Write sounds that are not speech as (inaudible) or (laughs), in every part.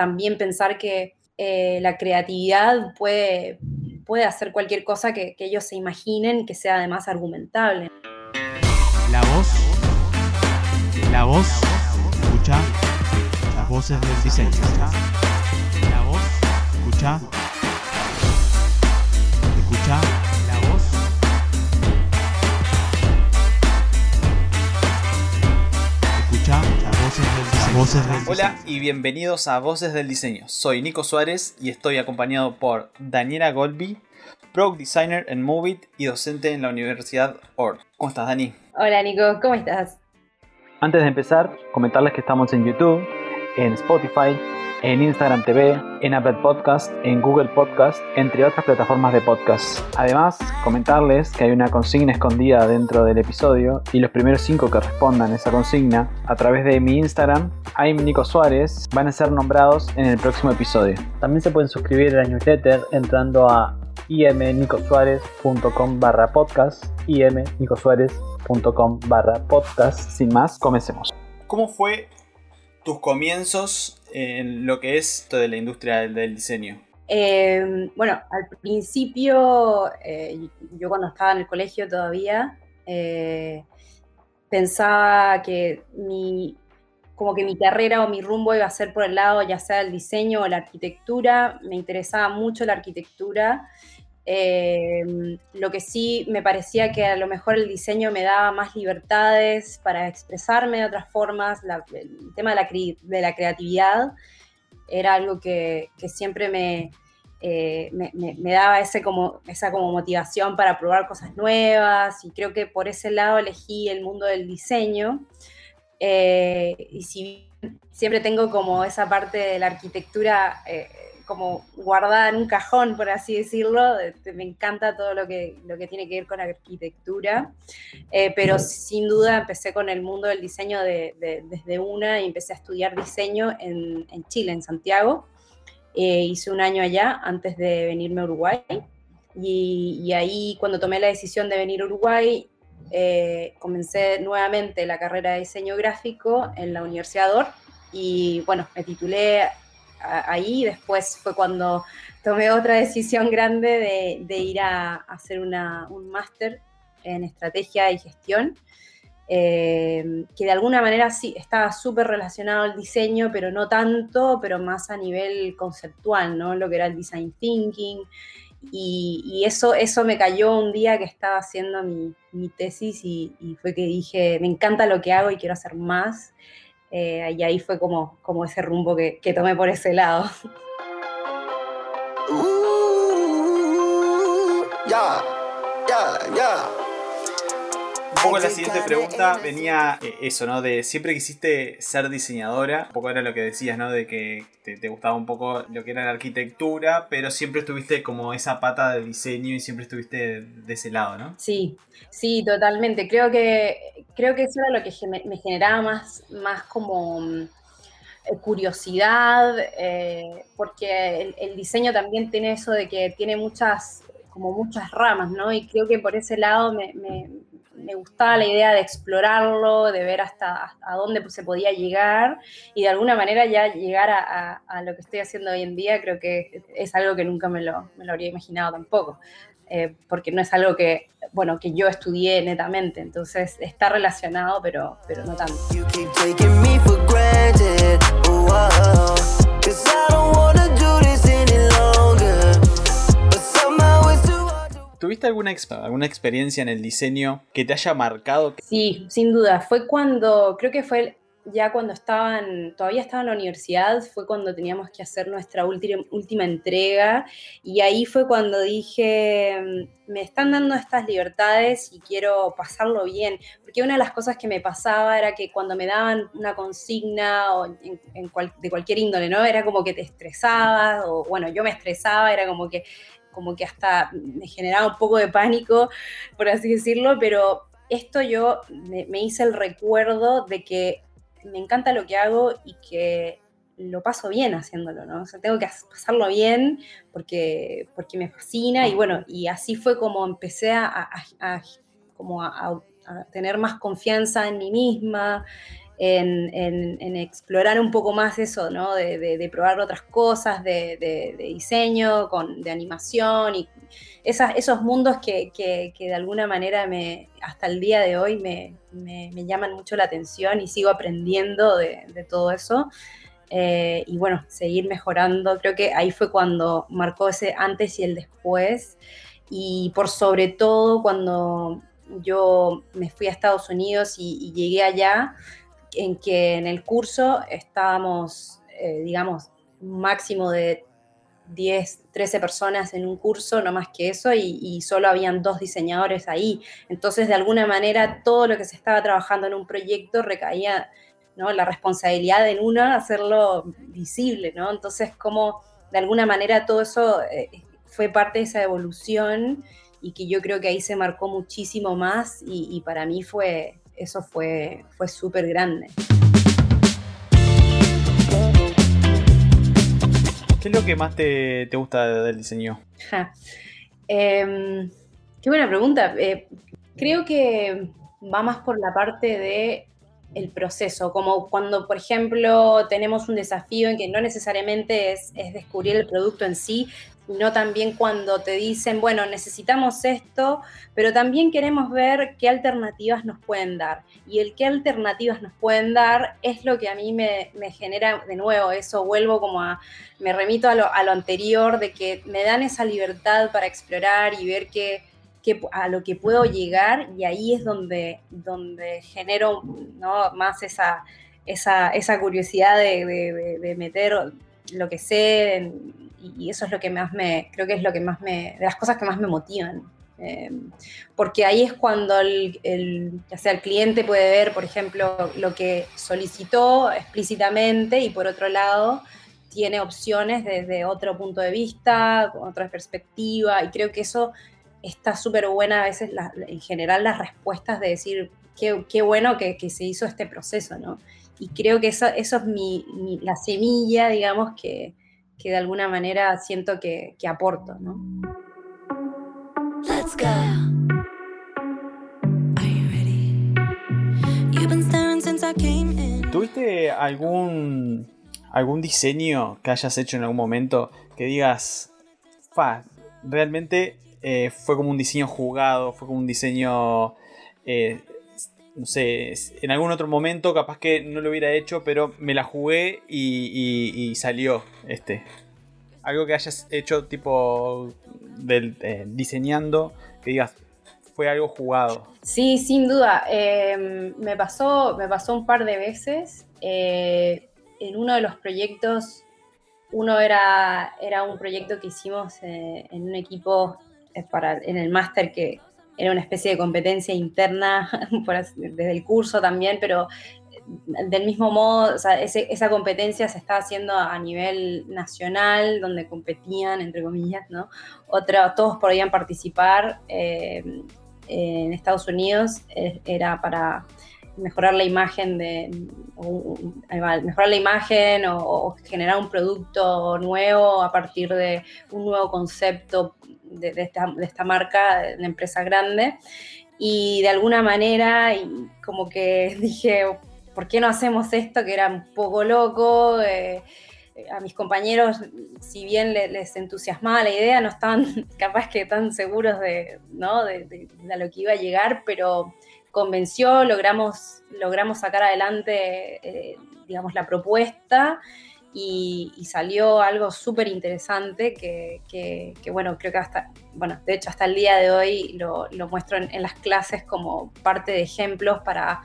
también pensar que eh, la creatividad puede, puede hacer cualquier cosa que, ellos se imaginen que sea además argumentable. La voz, la voz, escucha las voces del diseño. La voz, escucha, voces del diseño. Voces del Hola y bienvenidos a Voces del Diseño. Soy Nico Suárez y estoy acompañado por Daniela Golby, Product Designer en Movit y docente en la Universidad OR. ¿Cómo estás, Dani? Hola Nico, ¿cómo estás? Antes de empezar, comentarles que estamos en YouTube, en Spotify, en Instagram TV, en Apple Podcast, en Google Podcast, entre otras plataformas de podcast. Además, comentarles que hay una consigna escondida dentro del episodio y los primeros cinco que respondan esa consigna a través de mi Instagram, I'm Nico Suárez, van a ser nombrados en el próximo episodio. También se pueden suscribir a la newsletter entrando a imnicosuárez.com barra podcast imnicosuárez.com barra podcast. Sin más, comencemos. ¿Cómo fue tus comienzos en lo que es toda la industria del, diseño? Eh, bueno, al principio, eh, yo cuando estaba en el colegio todavía, eh, pensaba que mi, como que mi carrera o mi rumbo iba a ser por el lado ya sea el diseño o la arquitectura. Me interesaba mucho la arquitectura. Eh, lo que sí me parecía que a lo mejor el diseño me daba más libertades para expresarme de otras formas. La- el tema de la, de la creatividad era algo que, que siempre me, eh, me, me- daba ese como, esa como motivación para probar cosas nuevas y creo que por ese lado elegí el mundo del diseño. Eh, y si siempre tengo como esa parte de la arquitectura eh, como guardada en un cajón, por así decirlo, de- de- me encanta todo lo que, lo que tiene que ver con arquitectura, Eh, pero sin duda empecé con el mundo del diseño de- de- desde una y empecé a estudiar diseño en, Chile, en Santiago. Eh, hice un año allá antes de venirme a Uruguay. Y, y ahí cuando tomé la decisión de venir a Uruguay, eh, comencé nuevamente la carrera de diseño gráfico en la Universidad OR y bueno, me titulé ahí. Después fue cuando tomé otra decisión grande de, ir a, hacer un máster en estrategia y gestión, eh, que de alguna manera sí estaba súper relacionado al diseño, pero no tanto, pero más a nivel conceptual, ¿no? Lo que era el design thinking. Y, eso, eso me cayó un día que estaba haciendo mi, mi tesis y, y fue que dije, me encanta lo que hago y quiero hacer más. Eh, y ahí fue como, como ese rumbo que, que tomé por ese lado. Yeah. Un poco la siguiente pregunta venía eh, eso, ¿no? De siempre quisiste ser diseñadora. Un poco era lo que decías, ¿no? De que te, te gustaba un poco lo que era la arquitectura, pero siempre estuviste como esa pata de diseño y siempre estuviste de ese lado, ¿no? Sí, sí, totalmente. Creo que, creo que eso era lo que me generaba más, más como eh, curiosidad, eh, porque el, el diseño también tiene eso de que tiene muchas, como muchas ramas, ¿no? Y creo que por ese lado me, me- me gustaba la idea de explorarlo, de ver hasta, hasta dónde se podía llegar y de alguna manera ya llegar a, a- a lo que estoy haciendo hoy en día, creo que es algo que nunca me lo, me lo habría imaginado tampoco eh, porque no es algo que, bueno, que yo estudié netamente, entonces está relacionado, pero, pero no tanto. ¿Tuviste alguna, alguna experiencia en el diseño que te haya marcado? Sí, sin duda, fue cuando, creo que fue ya cuando estaban, todavía estaba en la universidad, fue cuando teníamos que hacer nuestra última, última entrega y ahí fue cuando dije, mm, me están dando estas libertades y quiero pasarlo bien, porque una de las cosas que me pasaba era que cuando me daban una consigna o de cualquier índole, ¿no? Era como que te estresabas o bueno, yo me estresaba, era como que como que hasta me generaba un poco de pánico, por así decirlo, pero esto yo me, hice el recuerdo de que me encanta lo que hago y que lo paso bien haciéndolo, ¿no? O sea, tengo que as- pasarlo bien porque, porque me fascina y bueno, y así fue como empecé a, como a tener más confianza en mí misma, en, explorar un poco más eso, ¿no? De, probar otras cosas, de, de- diseño, con, de animación y esas- esos mundos que, que- que de alguna manera me, hasta el día de hoy me, me- llaman mucho la atención y sigo aprendiendo de, todo eso. Eh, y bueno, seguir mejorando. Creo que ahí fue cuando marcó ese antes y el después. Y por sobre todo cuando yo me fui a Estados Unidos y llegué allá, en que en el curso estábamos, eh, digamos, máximo de 10, 13 personas en un curso, no más que eso, y, solo habían dos diseñadores ahí. Entonces, de alguna manera, todo lo que se estaba trabajando en un proyecto recaía, ¿no? La responsabilidad en uno hacerlo visible, ¿no? Entonces, como de alguna manera todo eso eh, fue parte de esa evolución y que yo creo que ahí se marcó muchísimo más y para mí fue, eso fue, fue súper grande. ¿Qué es lo que más te, te gusta del diseño? Ja. Em, qué buena pregunta. Eh, creo que va más por la parte de el proceso, como cuando, por ejemplo, tenemos un desafío en que no necesariamente es, es descubrir el producto en sí, sino también cuando te dicen, bueno, necesitamos esto, pero también queremos ver qué alternativas nos pueden dar. Y el qué alternativas nos pueden dar es lo que a mí me, me genera, de nuevo, eso vuelvo como a, me remito a lo, a lo anterior, de que me dan esa libertad para explorar y ver qué, qué- a lo que puedo llegar y ahí es donde, donde genero ¿no? más esa, esa, esa curiosidad de, de- de- meter lo que sé y, eso es lo que más me, creo que es lo que más me, de las cosas que más me motivan. Eh, porque ahí es cuando el, ya sea el cliente puede ver, por ejemplo, lo que solicitó explícitamente y por otro lado tiene opciones desde otro punto de vista, con otra perspectiva, y creo que eso está súper buena a veces, la- en general, las respuestas de decir, qué, qué bueno que, que se hizo este proceso, ¿no? Y creo que eso, eso es mi, mi- la semilla, digamos, que, que de alguna manera siento que, que aporto, ¿no? Let's go. Are you ready? You've been staring since I came in. ¿Tuviste algún, algún diseño que hayas hecho en algún momento que digas, fa, realmente eh, fue como un diseño jugado, fue como un diseño, eh, no sé, en algún otro momento capaz que no lo hubiera hecho, pero me la jugué y, y- salió este? Algo que hayas hecho tipo del, eh, diseñando, que digas, fue algo jugado. Sí, sin duda. Eh, me, pasó, me pasó un par de veces. Eh, en uno de los proyectos, uno era, era un proyecto que hicimos eh, en un equipo para, en el máster que era una especie de competencia interna (laughs) desde el curso también, pero eh, del mismo modo, esa competencia se estaba haciendo a nivel nacional, donde competían, entre comillas, ¿no? Otra, todos podían participar. eh, en Estados Unidos eh, era para mejorar la imagen de o- mejorar la imagen o generar un producto nuevo a partir de un nuevo concepto de, esta, marca, de empresa grande. Y de alguna manera, y como que (laughs) dije, ¿por qué no hacemos esto? Que era un poco loco. eh, a mis compañeros, si bien le- les entusiasmaba la idea, no estaban (laughs) capaz que tan seguros de, ¿no? de, lo que iba a llegar, pero convenció, logramos, logramos sacar adelante, eh, digamos, la propuesta y, salió algo súper interesante que, que- bueno, creo que hasta, bueno, de hecho hasta el día de hoy lo, lo muestro en, las clases como parte de ejemplos para,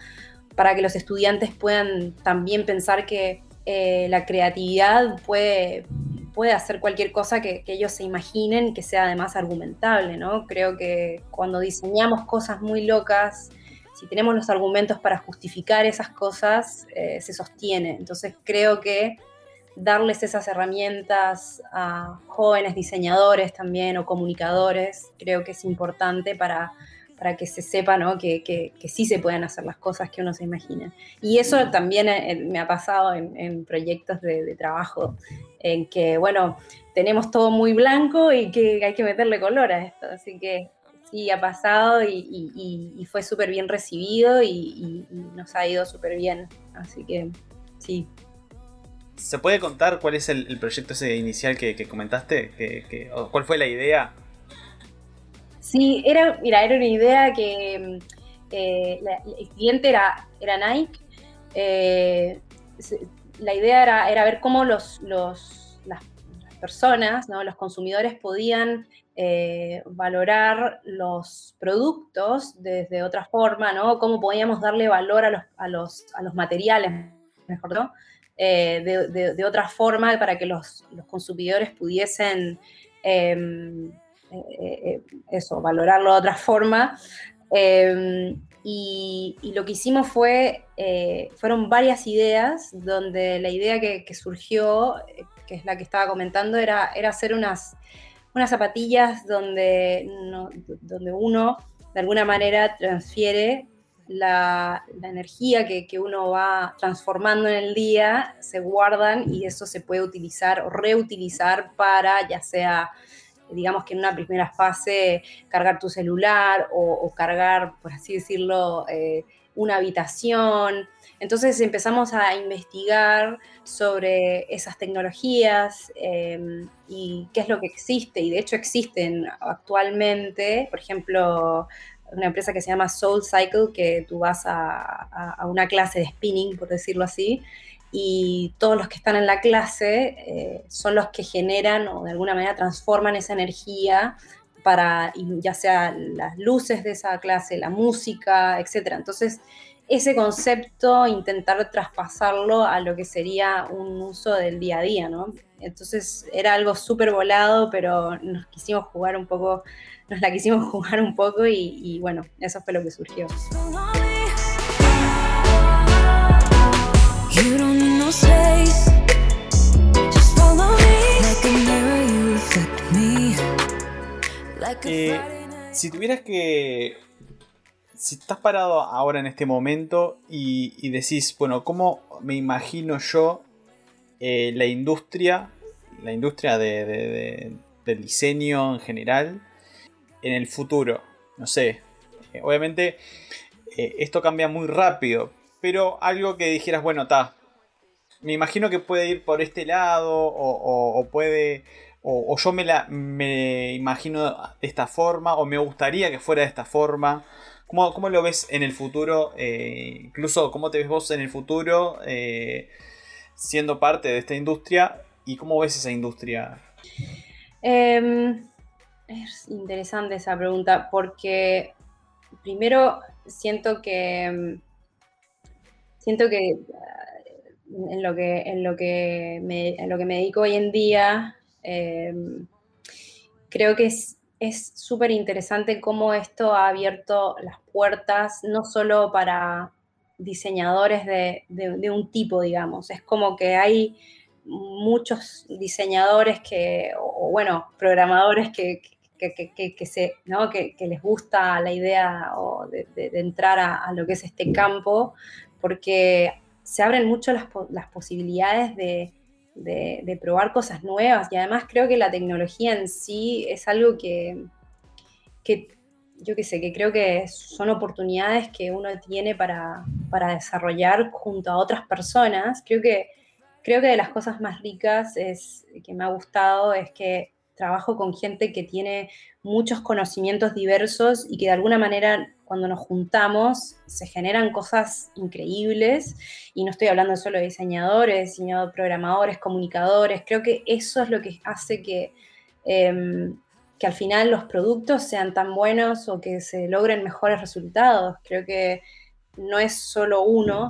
para que los estudiantes puedan también pensar que eh, la creatividad puede, puede hacer cualquier cosa que, ellos se imaginen que sea además argumentable, ¿no? Creo que cuando diseñamos cosas muy locas, si tenemos los argumentos para justificar esas cosas, eh, se sostiene. Entonces creo que darles esas herramientas a jóvenes diseñadores también o comunicadores, creo que es importante para, para que se sepa ¿no? que, que- que sí se pueden hacer las cosas que uno se imagina. Y eso también eh, me ha pasado en, en proyectos de, trabajo, en que, bueno, tenemos todo muy blanco y que hay que meterle color a esto. Así que sí, ha pasado y, y- y- fue súper bien recibido y, y- y nos ha ido súper bien. Así que sí. ¿Se puede contar cuál es el, proyecto ese inicial que, comentaste? Que- o ¿Cuál fue la idea? Sí, era, mira, era una idea que eh, el cliente era, era Nike. eh, la idea era, era ver cómo los, los- las, las personas, ¿no? los consumidores podían eh, valorar los productos desde otra forma, ¿no? Cómo podíamos darle valor a los, a los, a los materiales, mejor, ¿no? Eh, de, de- otra forma para que los, los consumidores pudiesen em, eh, eh, eso, valorarlo de otra forma. Eh, y, y lo que hicimos fue, fueron varias ideas, donde la idea que, surgió, que es la que estaba comentando, era, era hacer unas, unas zapatillas donde, donde uno de alguna manera transfiere la, energía que, que uno va transformando en el día, se guardan y eso se puede utilizar o reutilizar para ya sea digamos que en una primera fase cargar tu celular o, cargar, por así decirlo, eh, una habitación. Entonces empezamos a investigar sobre esas tecnologías eh, y qué es lo que existe. Y de hecho existen actualmente, por ejemplo, una empresa que se llama Soul Cycle, que tú vas a, una clase de spinning, por decirlo así, y todos los que están en la clase eh, son los que generan o de alguna manera transforman esa energía para ya sea las luces de esa clase, la música, etcétera. Entonces, ese concepto, intentar traspasarlo a lo que sería un uso del día a día, ¿no? Entonces, era algo súper volado, pero nos quisimos jugar un poco, nos la quisimos (laughs) jugar un poco y, y bueno, eso fue lo que surgió. Eh. Si tuvieras que. Si estás parado ahora en este momento y, y decís, bueno, ¿cómo me imagino yo eh, la industria, la industria de- de- de- del diseño en general en el futuro? No sé, eh, obviamente eh, esto cambia muy rápido, pero algo que dijeras, bueno, está, me imagino que puede ir por este lado o, puede o, o yo me la me imagino de esta forma o me gustaría que fuera de esta forma ¿Cómo, cómo lo ves en el futuro? Eh, incluso, ¿cómo te ves vos en el futuro eh, siendo parte de esta industria? ¿Y cómo ves esa industria? Em, es interesante esa pregunta porque primero siento que em, siento que ah, en lo que en lo que me, en lo que me dedico hoy en día em, creo que es es súper interesante cómo esto ha abierto las puertas no solo para diseñadores de, de- de un tipo, digamos, es como que hay muchos diseñadores que, o, bueno, programadores que, que, que- se, ¿no? que, les gusta la idea o de, entrar a, lo que es este campo, porque se abren mucho las, las posibilidades de, de- de probar cosas nuevas y además creo que la tecnología en sí es algo que, que yo qué sé, que creo que son oportunidades que uno tiene para, para desarrollar junto a otras personas. Creo que creo que de las cosas más ricas es, que me ha gustado es que trabajo con gente que tiene muchos conocimientos diversos y que de alguna manera cuando nos juntamos se generan cosas increíbles y no estoy hablando solo de diseñadores, sino de programadores, comunicadores. Creo que eso es lo que hace que, eh, que al final los productos sean tan buenos o que se logren mejores resultados. Creo que no es solo uno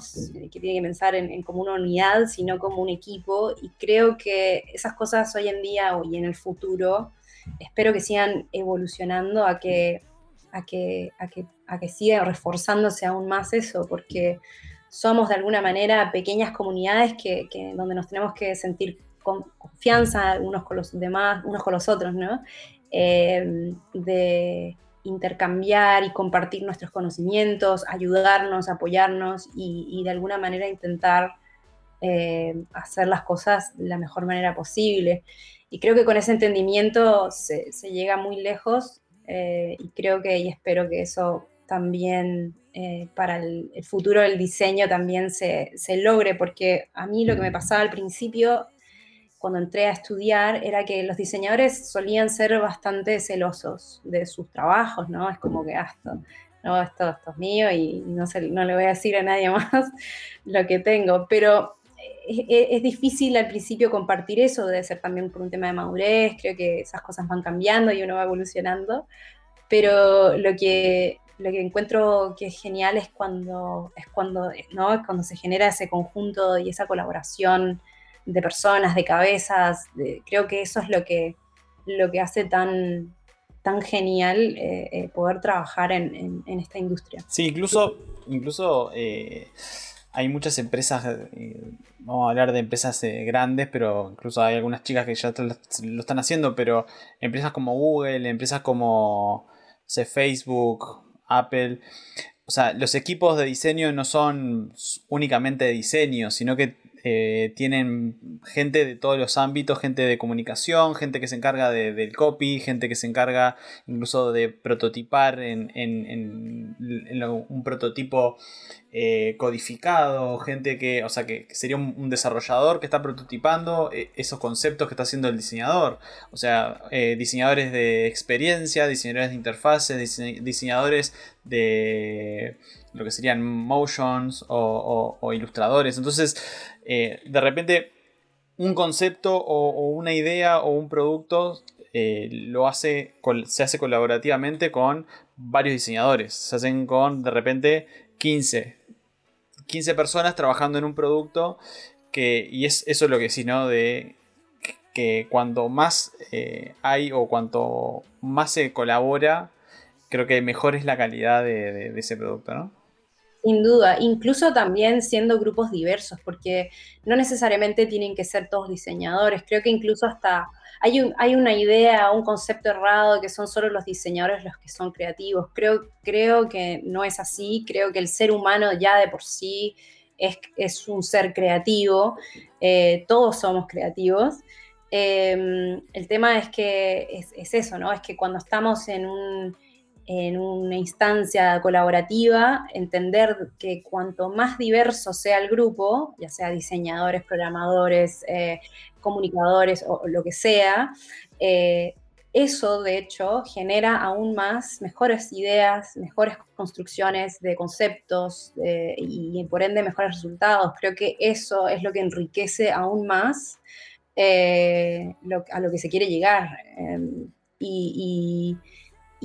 que tiene que pensar en, en, como una unidad, sino como un equipo. Y creo que esas cosas hoy en día y en el futuro, espero que sigan evolucionando a que, a que, a que, a que siga reforzándose aún más eso, porque somos de alguna manera pequeñas comunidades que donde nos tenemos que sentir con confianza unos con los demás, unos con los otros, ¿no? Eh, de intercambiar y compartir nuestros conocimientos, ayudarnos, apoyarnos y, de alguna manera intentar eh, hacer las cosas de la mejor manera posible. Y creo que con ese entendimiento se, se llega muy lejos eh, y creo que y espero que eso también eh, para el, el futuro del diseño también se, se logre, porque a mí lo que me pasaba al principio cuando entré a estudiar era que los diseñadores solían ser bastante celosos de sus trabajos, ¿no? Es como que, ah, esto, no, esto, esto es mío y no, se- no le voy a decir a nadie (laughs) más lo que tengo. Pero es, es- es difícil al principio compartir eso, debe ser también por un tema de madurez, creo que esas cosas van cambiando y uno va evolucionando. Pero lo que, lo que encuentro que es genial es cuando, es cuando, ¿no? Cuando se genera ese conjunto y esa colaboración de personas, de cabezas. creo que eso es lo que, lo que hace tan, tan genial eh, eh, poder trabajar en, en- esta industria. Sí, incluso, incluso eh, hay muchas empresas, vamos a hablar de empresas grandes, pero incluso hay algunas chicas que ya lo, están haciendo, pero empresas como Google, empresas como Facebook, Apple, o sea, los equipos de diseño no son únicamente de diseño, sino que eh, tienen gente de todos los ámbitos, gente de comunicación, gente que se encarga de- del copy, gente que se encarga incluso de prototipar en, en- en- lo- un prototipo eh, codificado, gente que, o sea, que, sería un, desarrollador que está prototipando eh, esos conceptos que está haciendo el diseñador. O sea, eh, diseñadores de experiencia, diseñadores de interfaces, dise- diseñadores de lo que serían motions o, ilustradores. Entonces, de repente, un concepto o, o una idea o un producto lo hace, se hace colaborativamente con varios diseñadores. Se hacen con, de repente, 15. 15 personas trabajando en un producto que, y es eso es lo que sí, ¿no? De que cuanto más eh, hay o cuanto más se colabora, creo que mejor es la calidad de, de- de ese producto, ¿no? Sin duda, incluso también siendo grupos diversos, porque no necesariamente tienen que ser todos diseñadores. Creo que incluso hasta hay, un- hay una idea, un concepto errado que son solo los diseñadores los que son creativos. Creo, creo que no es así. Creo que el ser humano ya de por sí es, un ser creativo. Eh, todos somos creativos. Eh, el tema es que es eso, ¿no? Es que cuando estamos en un en una instancia colaborativa, entender que cuanto más diverso sea el grupo, ya sea diseñadores, programadores, eh, comunicadores o, lo que sea, eh, eso de hecho genera aún más mejores ideas, mejores construcciones de conceptos eh, y, por ende mejores resultados. Creo que eso es lo que enriquece aún más a lo que se quiere llegar. Y-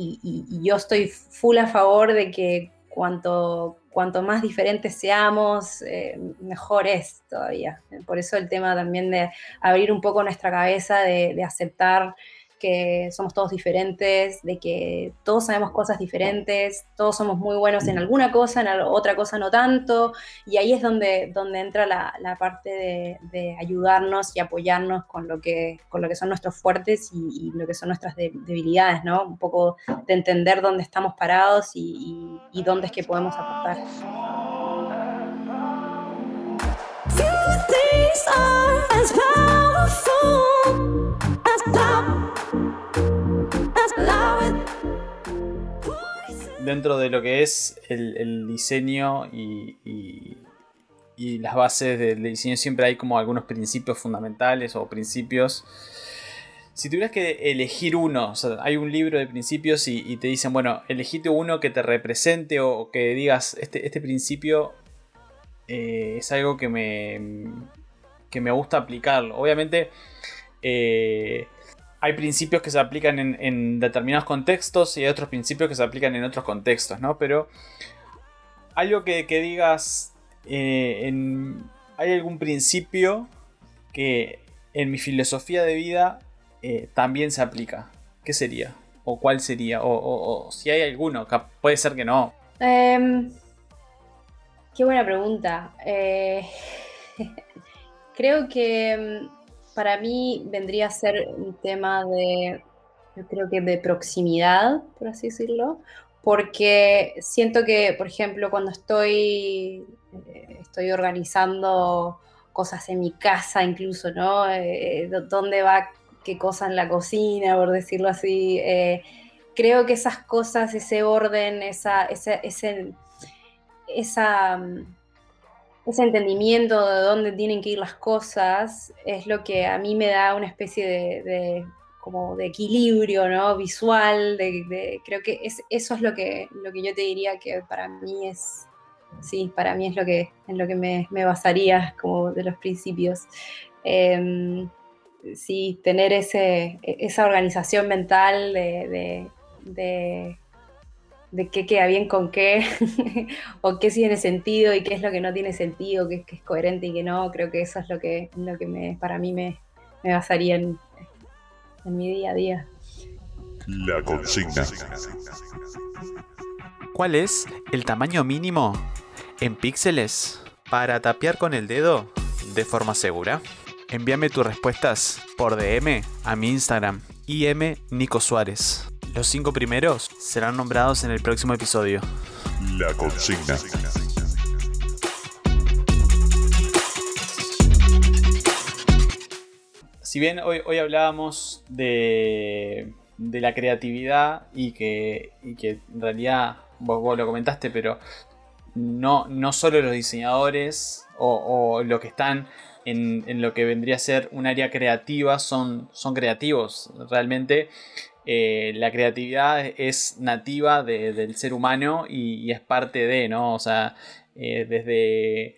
y, yo estoy full a favor de que cuanto, cuanto más diferentes seamos, eh, mejor es todavía. Por eso el tema también de abrir un poco nuestra cabeza, de aceptar que somos todos diferentes, de que todos sabemos cosas diferentes, todos somos muy buenos en alguna cosa, en otra cosa no tanto, y ahí es donde, donde entra la, la parte de, de ayudarnos y apoyarnos con lo que, con lo que son nuestros fuertes y, y lo que son nuestras de- debilidades, ¿no? Un poco de entender dónde estamos parados y, y- y dónde es que podemos aportar. Few things are as powerful Dentro de lo que es el, diseño y, y- y las bases del diseño siempre hay como algunos principios fundamentales o principios. Si tuvieras que elegir uno, hay un libro de principios y, y te dicen, bueno, elegite uno que te represente o que digas, este, este principio eh, es algo que me, que me gusta aplicarlo. Obviamente, eh, hay principios que se aplican en, determinados contextos y hay otros principios que se aplican en otros contextos, ¿no? Pero algo que, digas, eh, hay algún principio que en mi filosofía de vida eh, también se aplica. ¿Qué sería? ¿O cuál sería? O, si hay alguno, puede ser que no. Em, qué buena pregunta. Eh, (laughs) creo que em, para mí vendría a ser un tema de, yo creo que de proximidad, por así decirlo, porque siento que, por ejemplo, cuando estoy, eh, estoy organizando cosas en mi casa incluso, ¿no? Eh, do- ¿Dónde va qué cosa en la cocina, por decirlo así? Eh, creo que esas cosas, ese orden, esa, ese, ese, esa, mm, ese entendimiento de dónde tienen que ir las cosas es lo que a mí me da una especie de, como de equilibrio ¿no? visual. De, creo que es, eso es lo que, lo que yo te diría que para mí es, sí, para mí es lo que, en lo que me, me basaría como de los principios. Em, sí, tener ese, e- esa organización mental de, de- qué queda bien con qué, (laughs) o qué sí tiene sentido y qué es lo que no tiene sentido, qué, qué es coherente y qué no. Creo que eso es lo que, lo que me, para mí me, me basaría en, en mi día a día. La consigna. ¿Cuál es el tamaño mínimo en píxeles para tapear con el dedo de forma segura? Envíame tus respuestas por DM a mi Instagram, IM Nico Suárez. Los cinco primeros serán nombrados en el próximo episodio. La consigna. Si bien hoy, hoy hablábamos de, de la creatividad y que, y que en realidad vos, vos lo comentaste, pero no, no solo los diseñadores o, o los que están en, en lo que vendría a ser un área creativa son, son creativos. Realmente eh, la creatividad es nativa de- del ser humano y, es parte de, ¿no? O sea, eh, desde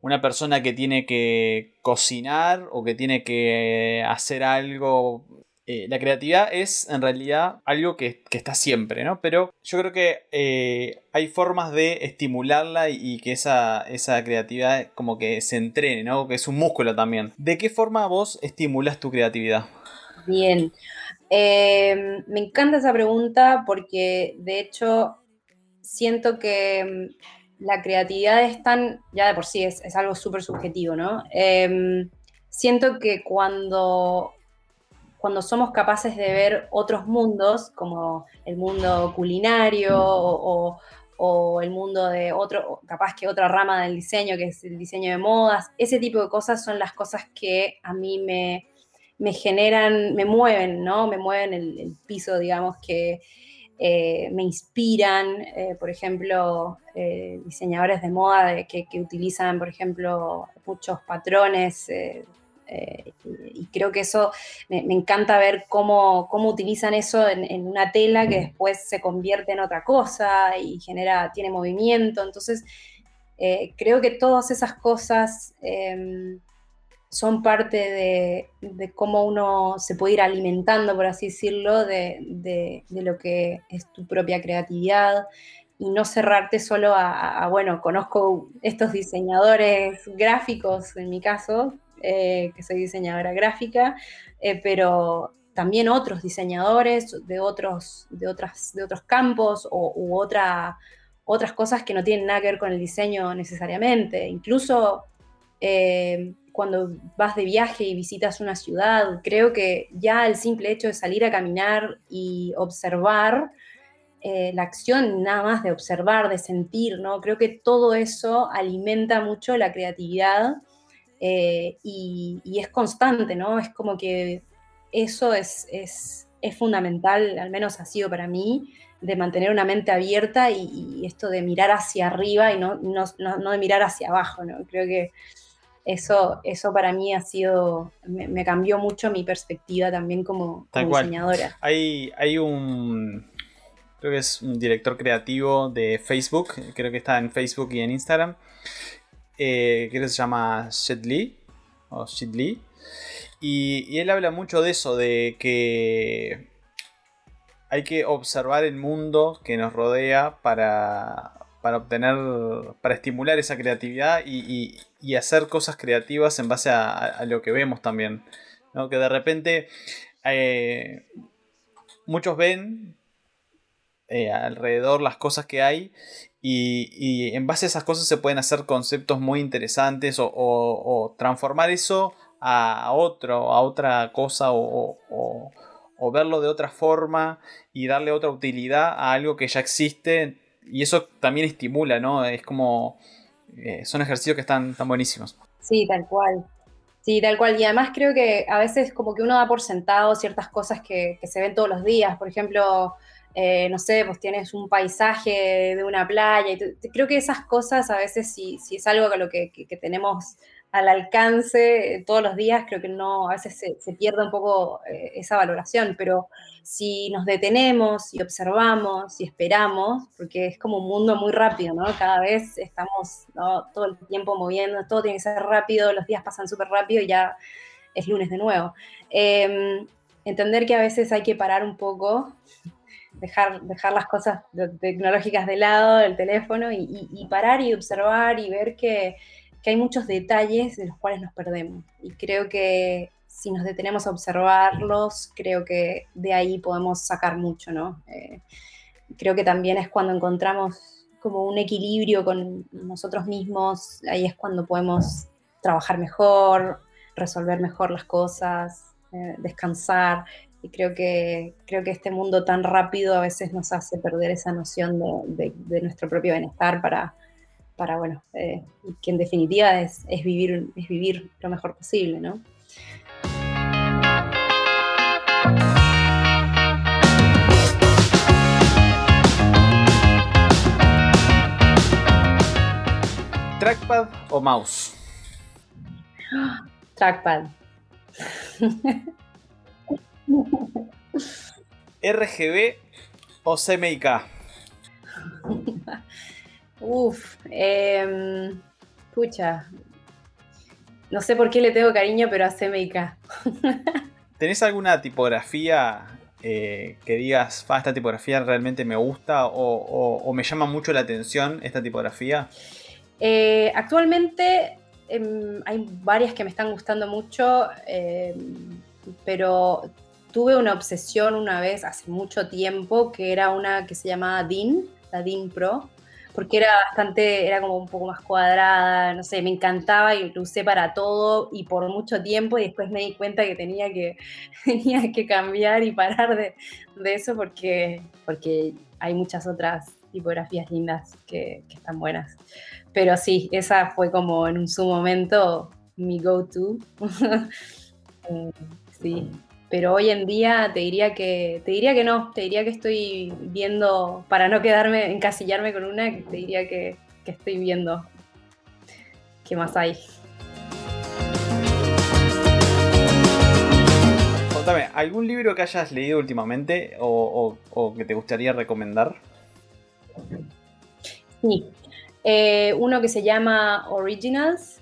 una persona que tiene que cocinar o que tiene que hacer algo. eh, la creatividad es en realidad algo que, está siempre, ¿no? Pero yo creo que hay formas de estimularla y, y que esa, esa creatividad como que se entrene, ¿no? Que es un músculo también. ¿De qué forma vos estimulas tu creatividad? Bien. Eh, me encanta esa pregunta porque de hecho siento que mm, la creatividad es tan, ya de por sí es, algo súper subjetivo, ¿no? Eh, siento que cuando, cuando somos capaces de ver otros mundos, como el mundo culinario o- o el mundo de otro, capaz que otra rama del diseño, que es el diseño de modas, ese tipo de cosas son las cosas que a mí me, me generan, me mueven, ¿no? Me mueven el, el piso, digamos, que eh, me inspiran, eh, por ejemplo, eh, diseñadores de moda que, utilizan, por ejemplo, muchos patrones. y, creo que eso me, encanta ver cómo, cómo utilizan eso en, una tela que después se convierte en otra cosa y genera, tiene movimiento. Entonces, creo que todas esas cosas em, son parte de, cómo uno se puede ir alimentando, por así decirlo, de, de- lo que es tu propia creatividad y no cerrarte solo a, a- bueno, conozco estos diseñadores gráficos, en mi caso, eh, que soy diseñadora gráfica, eh, pero también otros diseñadores de otros, de otras, de otros campos o, u otra, otras cosas que no tienen nada que ver con el diseño necesariamente. Incluso eh, cuando vas de viaje y visitas una ciudad, creo que ya el simple hecho de salir a caminar y observar, eh, la acción nada más de observar, de sentir, ¿no? Creo que todo eso alimenta mucho la creatividad eh, y, es constante, ¿no? Es como que eso es, es, es fundamental, al menos ha sido para mí, de mantener una mente abierta y, y esto de mirar hacia arriba y no, no, no, no de mirar hacia abajo, ¿no? Creo que eso, eso para mí ha sido, me, me cambió mucho mi perspectiva también como, Tal como cual. diseñadora. Hay, hay un. Creo que es un director creativo de Facebook. Creo que está en Facebook y en Instagram. eh, creo que se llama Shed Lee. O Shed Lee. Y, y él habla mucho de eso, de que hay que observar el mundo que nos rodea para, para obtener, para estimular esa creatividad y, y- y hacer cosas creativas en base a, lo que vemos también. ¿no? Que de repente eh, muchos ven eh, alrededor las cosas que hay y, y en base a esas cosas se pueden hacer conceptos muy interesantes o, transformar eso a, otro, a otra cosa o- o verlo de otra forma y darle otra utilidad a algo que ya existe y eso también estimula, ¿no? Es como... eh, son ejercicios que están, están buenísimos. Sí, tal cual. Sí, tal cual. Y además creo que a veces como que uno da por sentado ciertas cosas que, se ven todos los días. Por ejemplo, eh, no sé, pues tienes un paisaje de una playa. Creo que esas cosas a veces si, si es algo que, lo que- que tenemos al alcance eh, todos los días, creo que no, a veces se, pierde un poco eh, esa valoración. Pero si nos detenemos y observamos y esperamos, porque es como un mundo muy rápido, ¿no? Cada vez estamos todo el tiempo moviendo, todo tiene que ser rápido, los días pasan súper rápido y ya es lunes de nuevo. Eh, entender que a veces hay que parar un poco, dejar, dejar las cosas tecnológicas de lado, el teléfono, y, y- y parar y observar y ver que, que hay muchos detalles de los cuales nos perdemos. Y creo que si nos detenemos a observarlos, creo que de ahí podemos sacar mucho, ¿no? Eh, creo que también es cuando encontramos como un equilibrio con nosotros mismos, ahí es cuando podemos trabajar mejor, resolver mejor las cosas, eh, descansar. Y creo que, creo que este mundo tan rápido a veces nos hace perder esa noción de, de- de nuestro propio bienestar para, para bueno, eh, que en definitiva es, es, vivir, es vivir lo mejor posible, ¿no? ¿Trackpad o mouse? (gasps) Trackpad. (laughs) ¿RGB o CMYK? (laughs) Uf, eh, pucha. No sé por qué le tengo cariño, pero a CMYK. (laughs) ¿Tenés alguna tipografía eh, que digas, "Fa, esta tipografía realmente me gusta o, o- o me llama mucho la atención esta tipografía? Eh, actualmente em, hay varias que me están gustando mucho, em, pero tuve una obsesión una vez hace mucho tiempo que era una que se llamaba DIN, la DIN Pro, porque era bastante, era como un poco más cuadrada, no sé, me encantaba y lo usé para todo y por mucho tiempo y después me di cuenta que tenía que, (laughs) tenía que cambiar y parar de, de eso porque, porque hay muchas otras tipografías lindas que, que están buenas. Pero sí, esa fue como en un su momento mi go-to. (laughs) Eh, sí, pero hoy en día te diría que te diría que no, te diría que estoy viendo para no quedarme encasillarme con una, te diría que, que estoy viendo qué más hay. Contame, ¿algún libro que hayas leído últimamente o, o- o que te gustaría recomendar? Sí, Eh, uno que se llama Originals,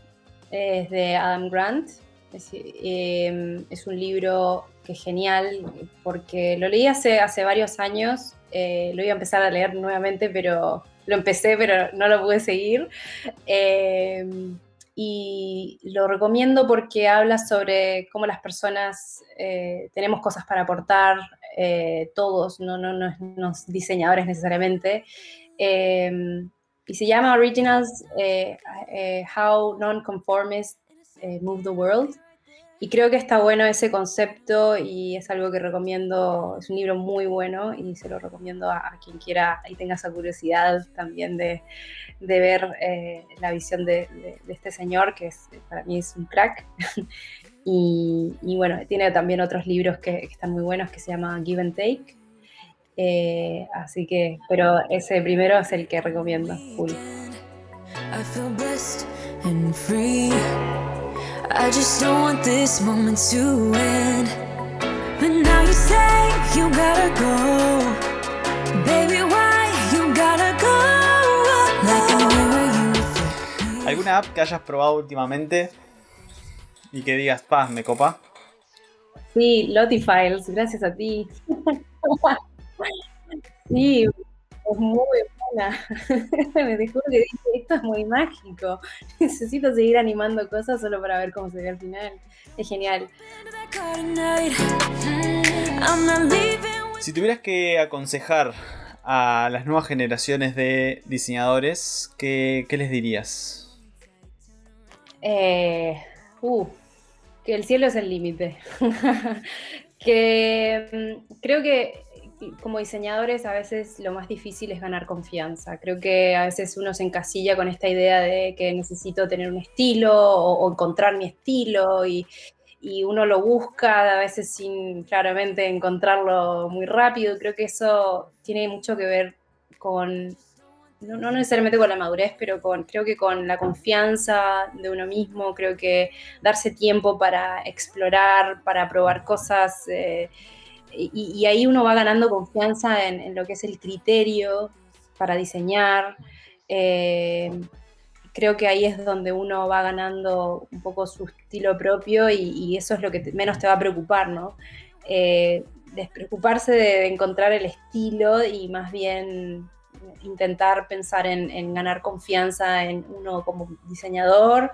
es de Adam Grant. Es, eh, es un libro que genial porque lo leí hace, hace varios años, eh, lo iba a empezar a leer nuevamente, pero lo empecé, pero no lo pude seguir. Eh, y lo recomiendo porque habla sobre cómo las personas eh, tenemos cosas para aportar, todos, no, no, no, no diseñadores necesariamente. Y se llama Originals How Non-Conformists Move the World. Y creo que está bueno ese concepto y es algo que recomiendo, es un libro muy bueno y se lo recomiendo a, quien quiera y tenga esa curiosidad también de, de ver eh, la visión de, este señor, que es, para mí es un crack. (laughs) y, bueno, tiene también otros libros que, están muy buenos que se llama Give and Take. Eh, así que, pero ese primero es el que recomiendo. I. I just don't want this moment to end. But now you say you gotta go. Baby, why you gotta go? Like a mirror, you. ¿Alguna app que hayas probado últimamente y que digas, paz, me copa? Sí, Lotifiles, gracias a ti. (laughs) sí, es muy buena. (laughs) Me juro que dije, esto es muy mágico. (laughs) Necesito seguir animando cosas solo para ver cómo se ve al final. Es genial. Si tuvieras que aconsejar a las nuevas generaciones de diseñadores, ¿qué, qué les dirías? Eh, uh, que el cielo es el límite. (laughs) que mm, creo que, como diseñadores a veces lo más difícil es ganar confianza. Creo que a veces uno se encasilla con esta idea de que necesito tener un estilo o, o encontrar mi estilo y, y uno lo busca a veces sin claramente encontrarlo muy rápido. Creo que eso tiene mucho que ver con, no, no necesariamente con la madurez, pero con, creo que con la confianza de uno mismo, creo que darse tiempo para explorar, para probar cosas. eh, y, ahí uno va ganando confianza en, lo que es el criterio para diseñar. Eh, creo que ahí es donde uno va ganando un poco su estilo propio y, eso es lo que menos te va a preocupar, ¿no? Eh, despreocuparse de, encontrar el estilo y más bien intentar pensar en, en ganar confianza en uno como diseñador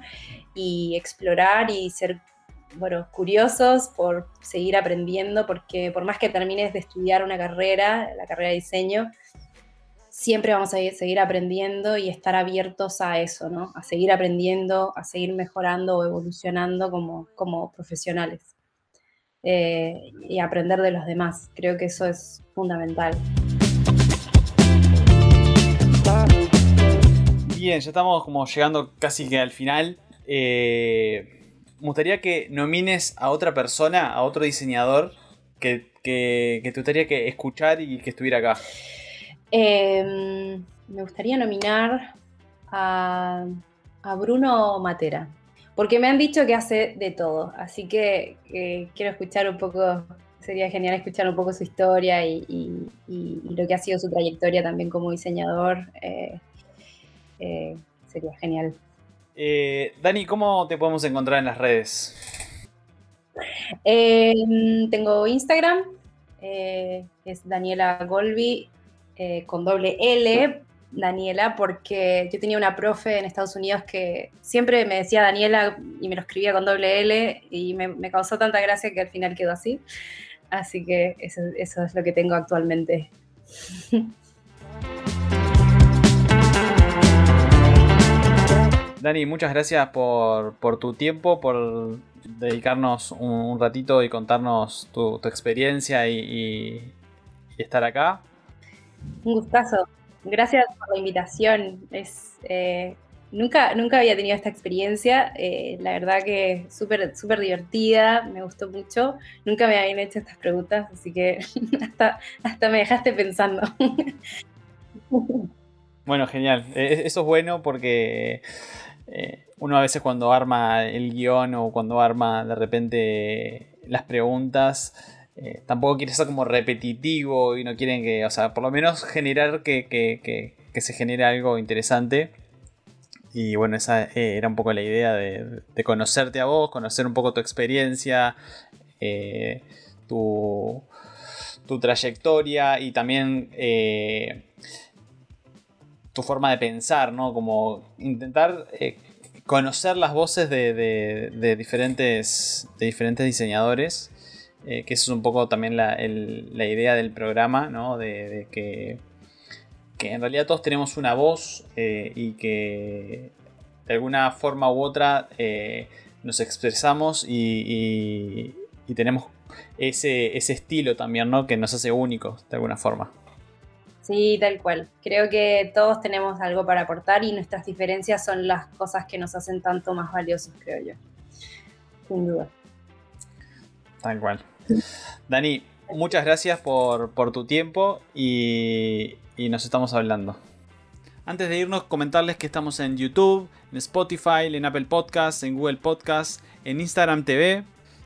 y explorar y ser bueno, curiosos por seguir aprendiendo, porque por más que termines de estudiar una carrera, la carrera de diseño, siempre vamos a ir- seguir aprendiendo y estar abiertos a eso, ¿no? A seguir aprendiendo, a seguir mejorando o evolucionando como, como profesionales. Eh, y aprender de los demás. Creo que eso es fundamental. Bien, ya estamos como llegando casi que al final. Eh, me gustaría que nomines a otra persona, a otro diseñador que, que, te gustaría que escuchar y que estuviera acá. Eh, me gustaría nominar a, a Bruno Matera, porque me han dicho que hace de todo, así que quiero escuchar un poco, sería genial escuchar un poco su historia y- y lo que ha sido su trayectoria también como diseñador. eh, eh, sería genial. Eh, Dani, ¿cómo te podemos encontrar en las redes? Tengo Instagram, eh, es Daniela Golby eh, con doble L, Daniela, porque yo tenía una profe en Estados Unidos que siempre me decía Daniela y me lo escribía con doble L y me, causó tanta gracia que al final quedó así. Así que eso es lo que tengo actualmente. (laughs) Dani, muchas gracias por, por tu tiempo, por dedicarnos un, un ratito y contarnos tu, tu experiencia y, y- y estar acá. Un gustazo. Gracias por la invitación. Es, eh, nunca, nunca había tenido esta experiencia. eh, la verdad que súper súper divertida, me gustó mucho. Nunca me habían hecho estas preguntas, así que (laughs) hasta, hasta me dejaste pensando. (laughs) Bueno, genial. Eh, Eso es bueno porque eh, uno a veces cuando arma el guion o cuando arma de repente las preguntas, eh, tampoco quiere ser como repetitivo y no quieren que, o sea, por lo menos generar que, que- que- que se genere algo interesante. Y bueno, esa eh, era un poco la idea de, conocerte a vos, conocer un poco tu experiencia, tu, tu trayectoria y también tu forma de pensar, ¿no? Como intentar eh, conocer las voces de, de- diferentes, de diferentes diseñadores, eh, que eso es un poco también la, idea del programa, ¿no? De, que, en realidad todos tenemos una voz eh, y que de alguna forma u otra nos expresamos y tenemos ese, ese estilo también, ¿no? Que nos hace únicos de alguna forma. Sí, tal cual. Creo que todos tenemos algo para aportar y nuestras diferencias son las cosas que nos hacen tanto más valiosos, creo yo. Sin duda. Tal cual. Dani, muchas gracias por, por tu tiempo y, y nos estamos hablando. Antes de irnos, comentarles que estamos en YouTube, en Spotify, en Apple Podcasts, en Google Podcasts, en Instagram TV.